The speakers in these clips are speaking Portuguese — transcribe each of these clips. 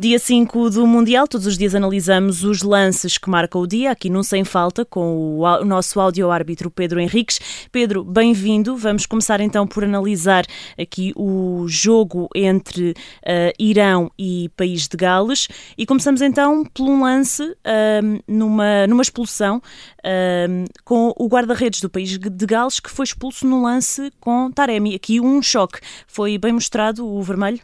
Dia 5 do Mundial, todos os dias analisamos os lances que marcam o dia, aqui no Sem Falta, com o, nosso áudio-árbitro Pedro Henriques. Pedro, bem-vindo. Vamos começar então por analisar aqui o jogo entre uh, Irão e País de Gales. E começamos então por um lance uh, numa, numa expulsão uh, com o guarda-redes do País de Gales, que foi expulso no lance com Taremi. Aqui um choque. Foi bem mostrado o vermelho?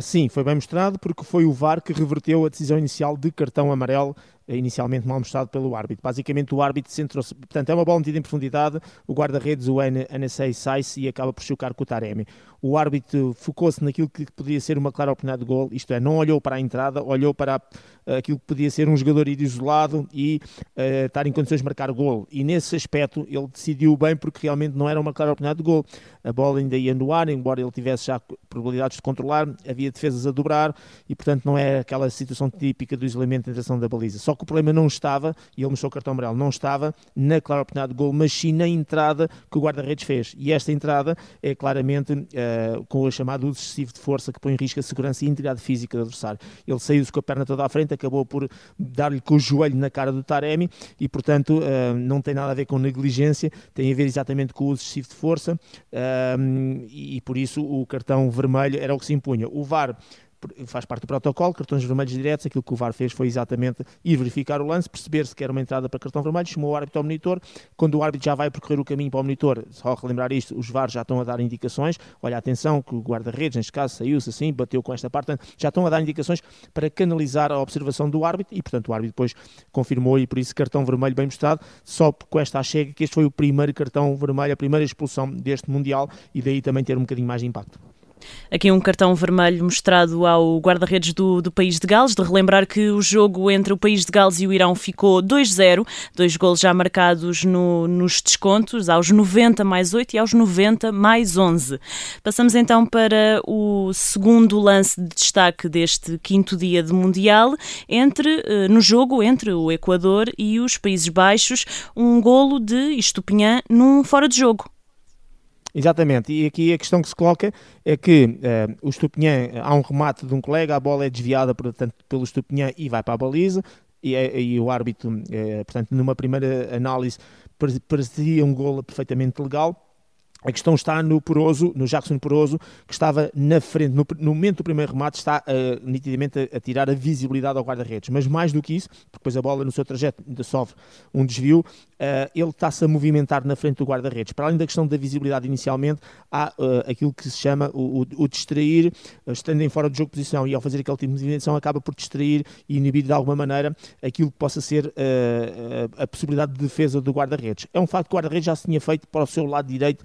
Sim, foi bem mostrado porque foi o VAR que reverteu a decisão inicial de cartão amarelo inicialmente mal mostrado pelo árbitro. Basicamente o árbitro centrou-se, portanto é uma bola metida em profundidade, o guarda-redes, o NSA sai-se e acaba por chocar com o Taremi. O árbitro focou-se naquilo que poderia ser uma clara oportunidade de gol, isto é, não olhou para a entrada, olhou para eh, aquilo que podia ser um jogador ir isolado e uh, estar em condições de marcar gol. E nesse aspecto ele decidiu bem porque realmente não era uma clara oportunidade de gol. A bola ainda ia no ar, embora ele tivesse já probabilidades de controlar, havia defesas a dobrar e portanto não é aquela situação típica do isolamento de direção da baliza. Só que o problema não estava, e ele mostrou o cartão amarelo, não estava na clara oportunidade de gol, mas sim na entrada que o guarda-redes fez. E esta entrada é claramente uh, com o chamado uso excessivo de força que põe em risco a segurança e a integridade física do adversário. Ele saiu-se com a perna toda à frente, acabou por dar-lhe com o joelho na cara do Taremi e, portanto, uh, não tem nada a ver com negligência, tem a ver exatamente com o uso excessivo de força uh, e, por isso o cartão vermelho era o que se impunha. O VAR faz parte do protocolo, cartões vermelhos diretos, aquilo que o VAR fez foi exatamente ir verificar o lance, perceber se quer uma entrada para cartão vermelho, chamou o árbitro ao monitor, quando o árbitro já vai percorrer o caminho para o monitor, só relembrar isto, os VAR já estão a dar indicações, olha, atenção que o guarda-redes, neste caso, saiu-se assim, bateu com esta parte, já estão a dar indicações para canalizar a observação do árbitro e, portanto, o árbitro depois confirmou e por isso cartão vermelho bem mostrado, só com esta chega que este foi o primeiro cartão vermelho, a primeira expulsão deste Mundial e daí também ter um bocadinho mais de impacto. Aqui um cartão vermelho mostrado ao guarda-redes do, do país de Gales, de relembrar que o jogo entre o país de Gales e o Irão ficou 2-0, dois golos já marcados no, nos descontos, aos 90 mais 8 e aos 90 mais 11. Passamos então para o segundo lance de destaque deste quinto dia de Mundial, entre, eh, no jogo entre o Equador e os Países Baixos, um golo de Estupinhã num fora de jogo. Exatamente, e aqui a questão que se coloca é que uh, o Estupinhã, há um remate de um colega, a bola é desviada portanto, pelo Estupinhã e vai para a baliza, e, eh, e o árbitro, uh, portanto, numa primeira análise, parecia um gol perfeitamente legal, a questão está no Poroso, no Jackson Poroso, que estava na frente, no, no momento do primeiro remate, está uh, nitidamente a, a, tirar a visibilidade ao guarda-redes. Mas mais do que isso, porque depois a bola no seu trajeto ainda sofre um desvio, uh, ele está-se a movimentar na frente do guarda-redes. Para além da questão da visibilidade inicialmente, há uh, aquilo que se chama o, o, o distrair, estando em fora do jogo de posição e ao fazer aquele tipo de movimentação, acaba por distrair e inibir de alguma maneira aquilo que possa ser a possibilidade de defesa do guarda-redes. É um facto que o guarda-redes já se tinha feito para o seu lado direito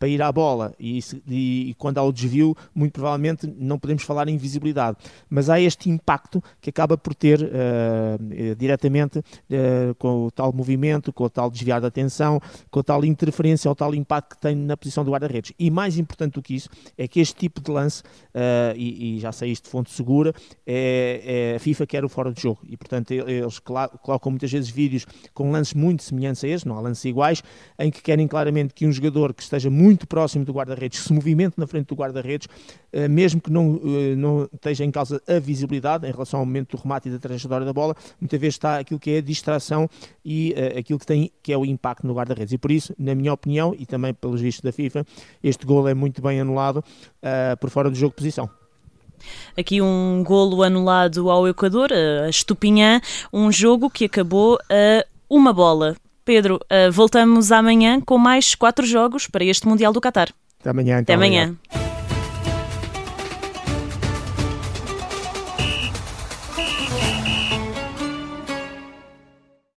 para ir à bola. E, e, e, quando há o desvio, muito provavelmente não podemos falar em visibilidade, mas há este impacto que acaba por ter uh, diretamente uh, com o tal movimento, com o tal desviar da atenção, com a tal interferência ou tal impacto que tem na posição do guarda-redes. E mais importante do que isso é que este tipo de lance, uh, e, e, já sei isto de fonte segura, é, é, a FIFA quer o fora de jogo. E portanto eles colocam muitas vezes vídeos com lances muito semelhantes a este, não há lances iguais, em que querem claramente que um jogador que esteja muito muito próximo do guarda-redes, se movimente na frente do guarda-redes, eh, mesmo que não, eh, não esteja em causa a visibilidade em relação ao momento do remate e da trajetória da bola, muitas vezes está aquilo que é a distração e uh, aquilo que tem que é o impacto no guarda-redes. E por isso, na minha opinião, e também pelos vistos da FIFA, este gol é muito bem anulado por fora do jogo de posição. Aqui um golo anulado ao Equador, a Estupinhã, um jogo que acabou a uma bola. Pedro, uh, voltamos amanhã com mais quatro jogos para este Mundial do Qatar. Até amanhã. Então, Até amanhã. Obrigado.